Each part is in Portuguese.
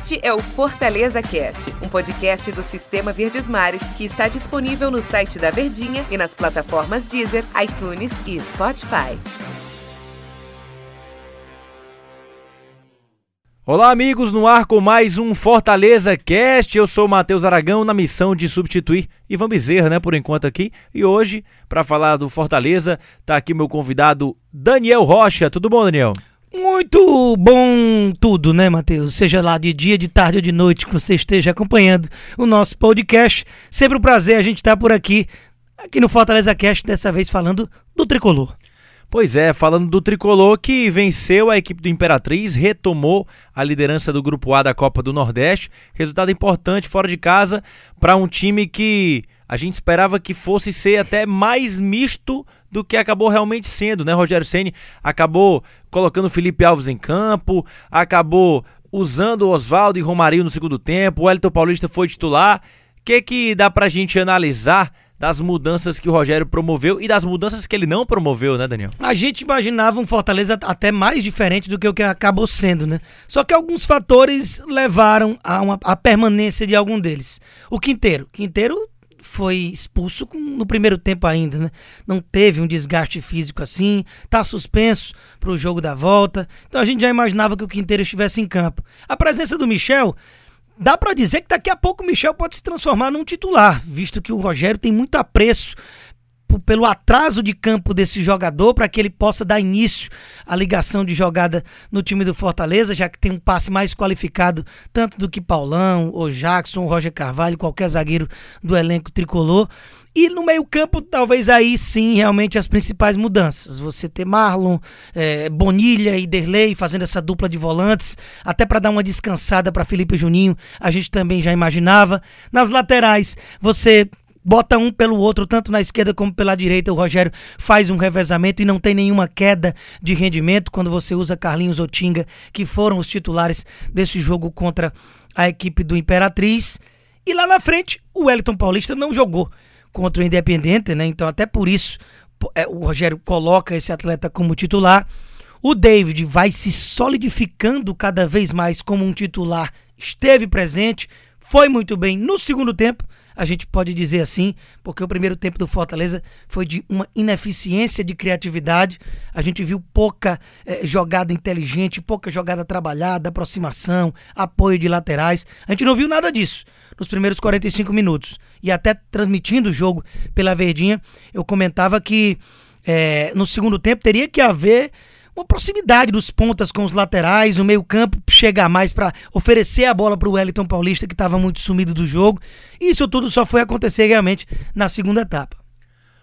Este é o Fortaleza Cast, um podcast do Sistema Verdes Mares que está disponível no site da Verdinha e nas plataformas Deezer, iTunes e Spotify. Olá, amigos, no ar com mais um Fortaleza Cast. Eu sou Matheus Aragão, na missão de substituir Ivan Bezerra, né, por enquanto aqui. E hoje, para falar do Fortaleza, tá aqui meu convidado Daniel Rocha. Tudo bom, Daniel? Muito bom tudo, né, Matheus? Seja lá de dia, de tarde ou de noite que você esteja acompanhando o nosso podcast. Sempre um prazer a gente estar por aqui, aqui no Fortaleza Cast, dessa vez falando do tricolor. Pois é, falando do tricolor que venceu a equipe do Imperatriz, retomou a liderança do Grupo A da Copa do Nordeste. Resultado importante fora de casa para um time que a gente esperava que fosse ser até mais misto do que acabou realmente sendo, né? Rogério Ceni acabou colocando Felipe Alves em campo, acabou usando Oswaldo e Romarinho no segundo tempo, o Elton Paulista foi titular. O que que dá pra gente analisar das mudanças que o Rogério promoveu e das mudanças que ele não promoveu, né, Daniel? A gente imaginava um Fortaleza até mais diferente do que o que acabou sendo, né? Só que alguns fatores levaram a, uma, a permanência de algum deles. O Quinteiro. Quinteiro foi expulso com, no primeiro tempo ainda, né? Não teve um desgaste físico assim, tá suspenso para o jogo da volta. Então a gente já imaginava que o Quinteiro estivesse em campo. A presença do Michel dá para dizer que daqui a pouco o Michel pode se transformar num titular, visto que o Rogério tem muito apreço pelo atraso de campo desse jogador para que ele possa dar início à ligação de jogada no time do Fortaleza, já que tem um passe mais qualificado tanto do que Paulão, ou Jackson, Roger Carvalho, qualquer zagueiro do elenco tricolor. E no meio-campo, talvez aí sim, realmente as principais mudanças. Você ter Marlon, é, Bonilha e Derlei fazendo essa dupla de volantes, até para dar uma descansada para Felipe Juninho, a gente também já imaginava. Nas laterais, você bota um pelo outro, tanto na esquerda como pela direita. O Rogério faz um revezamento e não tem nenhuma queda de rendimento quando você usa Carlinhos Otinga, que foram os titulares desse jogo contra a equipe do Imperatriz. E lá na frente, o Wellington Paulista não jogou contra o Independente, né? Então, até por isso, é, o Rogério coloca esse atleta como titular. O David vai se solidificando cada vez mais como um titular, esteve presente, foi muito bem no segundo tempo, a gente pode dizer assim, porque o primeiro tempo do Fortaleza foi de uma ineficiência de criatividade. A gente viu pouca eh, jogada inteligente, pouca jogada trabalhada, aproximação, apoio de laterais. A gente não viu nada disso nos primeiros 45 minutos. E até transmitindo o jogo pela Verdinha, eu comentava que é, no segundo tempo teria que haver uma proximidade dos pontas com os laterais, o meio-campo chegar mais para oferecer a bola para o Wellington Paulista, que estava muito sumido do jogo. E isso tudo só foi acontecer realmente na segunda etapa.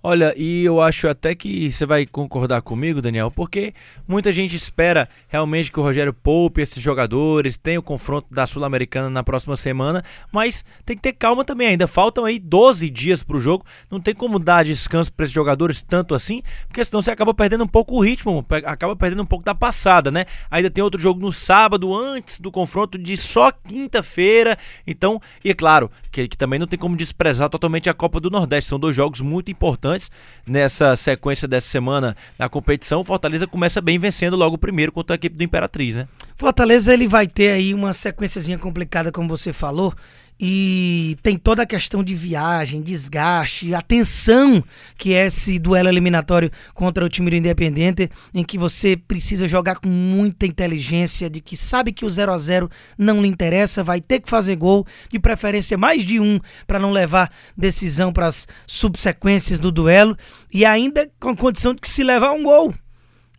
Olha, e eu acho até que você vai concordar comigo, Daniel, porque muita gente espera realmente que o Rogério poupe esses jogadores, tenha o confronto da Sul-Americana na próxima semana, mas tem que ter calma também ainda. Faltam aí 12 dias para o jogo, não tem como dar descanso para esses jogadores tanto assim, porque senão você acaba perdendo um pouco o ritmo, acaba perdendo um pouco da passada, né? Ainda tem outro jogo no sábado, antes do confronto de só quinta-feira, então, e é claro, que, que também não tem como desprezar totalmente a Copa do Nordeste, são dois jogos muito importantes importantes nessa sequência dessa semana na competição. Fortaleza começa bem vencendo logo o primeiro contra a equipe do Imperatriz, né? Fortaleza ele vai ter aí uma sequenciazinha complicada, como você falou. E tem toda a questão de viagem, desgaste, a tensão que é esse duelo eliminatório contra o time do Independente, em que você precisa jogar com muita inteligência, de que sabe que o 0 a 0 não lhe interessa, vai ter que fazer gol, de preferência mais de um, para não levar decisão para as subsequências do duelo, e ainda com a condição de que se levar um gol,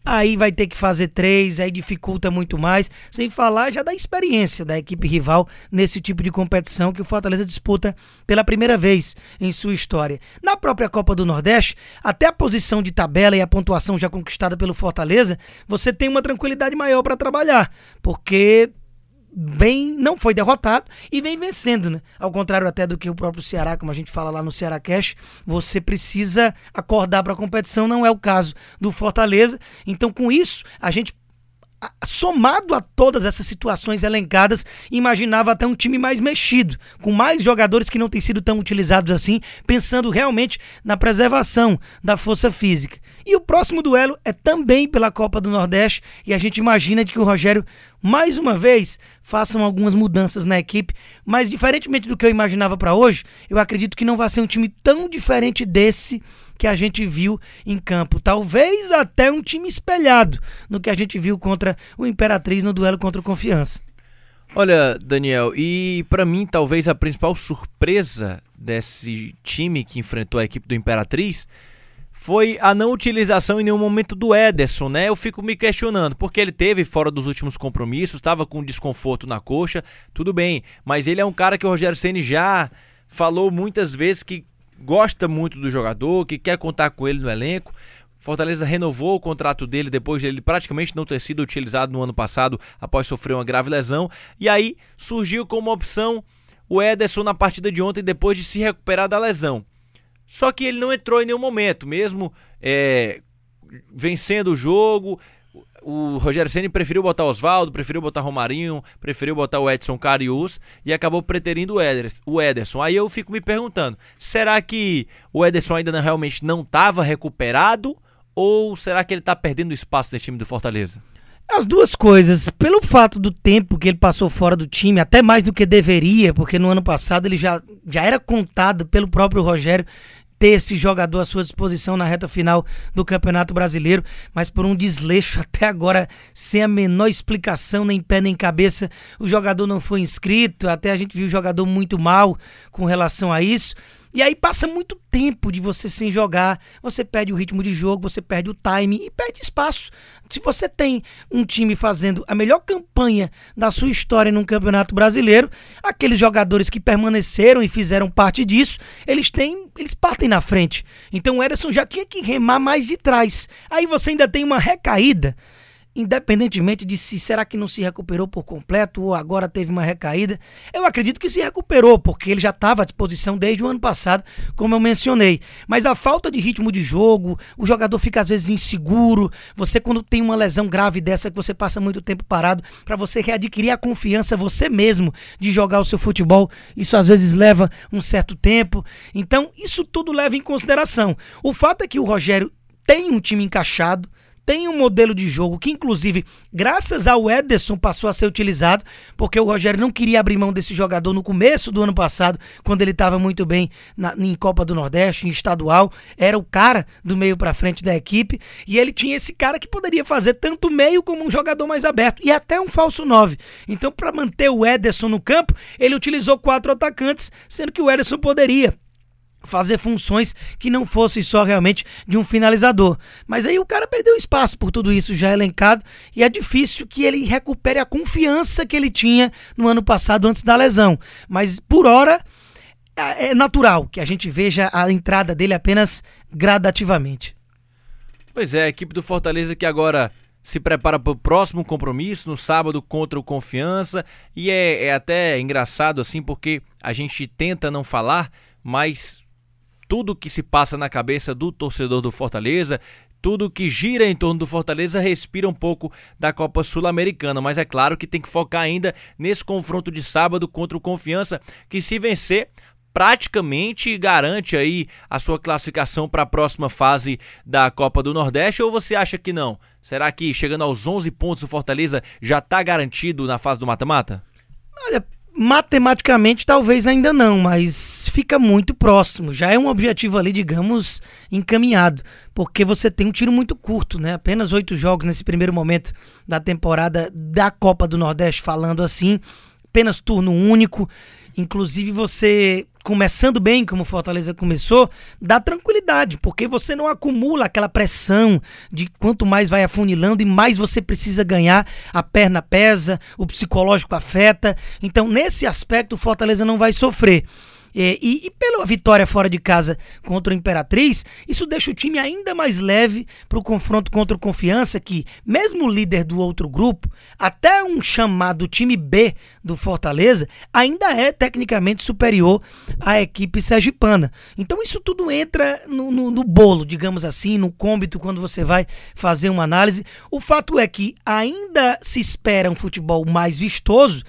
aí vai ter que fazer três, aí dificulta muito mais, sem falar já da experiência da equipe rival nesse tipo de competição que o Fortaleza disputa pela primeira vez em sua história. Na própria Copa do Nordeste, até a posição de tabela e a pontuação já conquistada pelo Fortaleza, você tem uma tranquilidade maior para trabalhar, porque vem, não foi derrotado e vem vencendo, né? Ao contrário até do que o próprio Ceará, como a gente fala lá no Ceará Cash, você precisa acordar para a competição, não é o caso do Fortaleza. Então, com isso, a gente somado a todas essas situações elencadas, imaginava até um time mais mexido, com mais jogadores que não têm sido tão utilizados assim, pensando realmente na preservação da força física. E o próximo duelo é também pela Copa do Nordeste, e a gente imagina que o Rogério, mais uma vez, façam algumas mudanças na equipe, mas diferentemente do que eu imaginava para hoje, eu acredito que não vai ser um time tão diferente desse que a gente viu em campo. Talvez até um time espelhado no que a gente viu contra o Imperatriz no duelo contra o Confiança. Olha, Daniel, e para mim talvez a principal surpresa desse time que enfrentou a equipe do Imperatriz foi a não utilização em nenhum momento do Ederson, né? Eu fico me questionando, porque ele teve fora dos últimos compromissos, estava com desconforto na coxa, tudo bem, mas ele é um cara que o Rogério Ceni já falou muitas vezes que gosta muito do jogador, que quer contar com ele no elenco. Fortaleza renovou o contrato dele depois de ele praticamente não ter sido utilizado no ano passado após sofrer uma grave lesão. E aí surgiu como opção o Ederson na partida de ontem depois de se recuperar da lesão. Só que ele não entrou em nenhum momento, mesmo é, vencendo o jogo, o Rogério Ceni preferiu botar Oswaldo, preferiu botar Romarinho, preferiu botar o Edson Carius e acabou preterindo o Ederson. Aí eu fico me perguntando, será que o Ederson ainda não, realmente não estava recuperado ou será que ele está perdendo espaço nesse time do Fortaleza? As duas coisas, pelo fato do tempo que ele passou fora do time, até mais do que deveria, porque no ano passado ele já, já era contado pelo próprio Rogério ter esse jogador à sua disposição na reta final do Campeonato Brasileiro, mas por um desleixo até agora sem a menor explicação, nem pé nem cabeça, o jogador não foi inscrito, até a gente viu o jogador muito mal com relação a isso. E aí passa muito tempo de você sem jogar, você perde o ritmo de jogo, você perde o time e perde espaço. Se você tem um time fazendo a melhor campanha da sua história num campeonato brasileiro, aqueles jogadores que permaneceram e fizeram parte disso, eles têm, eles partem na frente. Então o Ederson já tinha que remar mais de trás. Aí você ainda tem uma recaída independentemente de se será que não se recuperou por completo ou agora teve uma recaída, eu acredito que se recuperou, porque ele já estava à disposição desde o ano passado, como eu mencionei. Mas a falta de ritmo de jogo, o jogador fica às vezes inseguro, você quando tem uma lesão grave dessa que você passa muito tempo parado, para você readquirir a confiança você mesmo de jogar o seu futebol, isso às vezes leva um certo tempo. Então, isso tudo leva em consideração. O fato é que o Rogério tem um time encaixado, tem um modelo de jogo que, inclusive, graças ao Ederson, passou a ser utilizado, porque o Rogério não queria abrir mão desse jogador no começo do ano passado, quando ele estava muito bem na, em Copa do Nordeste, em estadual. Era o cara do meio para frente da equipe, e ele tinha esse cara que poderia fazer tanto meio como um jogador mais aberto, e até um falso 9. Então, para manter o Ederson no campo, ele utilizou quatro atacantes, sendo que o Ederson poderia fazer funções que não fossem só realmente de um finalizador. Mas aí o cara perdeu espaço por tudo isso já elencado e é difícil que ele recupere a confiança que ele tinha no ano passado antes da lesão. Mas por hora é, é natural que a gente veja a entrada dele apenas gradativamente. Pois é, a equipe do Fortaleza que agora se prepara para o próximo compromisso no sábado contra o Confiança e é, é até engraçado assim porque a gente tenta não falar, mas tudo que se passa na cabeça do torcedor do Fortaleza, tudo que gira em torno do Fortaleza respira um pouco da Copa Sul-Americana, mas é claro que tem que focar ainda nesse confronto de sábado contra o Confiança, que se vencer praticamente garante aí a sua classificação para a próxima fase da Copa do Nordeste ou você acha que não? Será que chegando aos 11 pontos o Fortaleza já está garantido na fase do mata-mata? Olha, Matematicamente, talvez ainda não, mas fica muito próximo. Já é um objetivo ali, digamos, encaminhado. Porque você tem um tiro muito curto, né? Apenas oito jogos nesse primeiro momento da temporada da Copa do Nordeste, falando assim. Apenas turno único. Inclusive, você começando bem, como Fortaleza começou, dá tranquilidade, porque você não acumula aquela pressão de quanto mais vai afunilando e mais você precisa ganhar, a perna pesa, o psicológico afeta. Então, nesse aspecto, o Fortaleza não vai sofrer. E, e, e, pela vitória fora de casa contra o Imperatriz, isso deixa o time ainda mais leve para o confronto contra o Confiança, que, mesmo líder do outro grupo, até um chamado time B do Fortaleza, ainda é tecnicamente superior à equipe sergipana. Então isso tudo entra no, no, no bolo, digamos assim, no cômbito quando você vai fazer uma análise. O fato é que ainda se espera um futebol mais vistoso,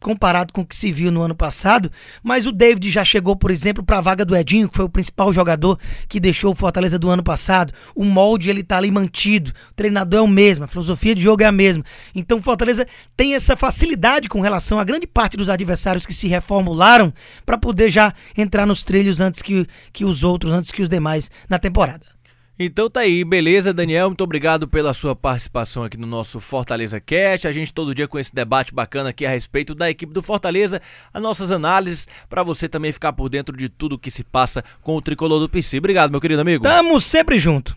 comparado com o que se viu no ano passado, mas o David já chegou, por exemplo, para a vaga do Edinho, que foi o principal jogador que deixou o Fortaleza do ano passado. O molde ele tá ali mantido, o treinador é o mesmo, a filosofia de jogo é a mesma. Então o Fortaleza tem essa facilidade com relação a grande parte dos adversários que se reformularam para poder já entrar nos trilhos antes que, que os outros, antes que os demais na temporada. Então tá aí, beleza, Daniel? Muito obrigado pela sua participação aqui no nosso Fortaleza Cast. A gente todo dia com esse debate bacana aqui a respeito da equipe do Fortaleza, as nossas análises, para você também ficar por dentro de tudo que se passa com o tricolor do PC. Obrigado, meu querido amigo. Tamo sempre junto.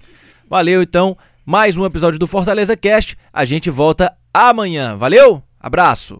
Valeu, então. Mais um episódio do Fortaleza Cast. A gente volta amanhã. Valeu? Abraço.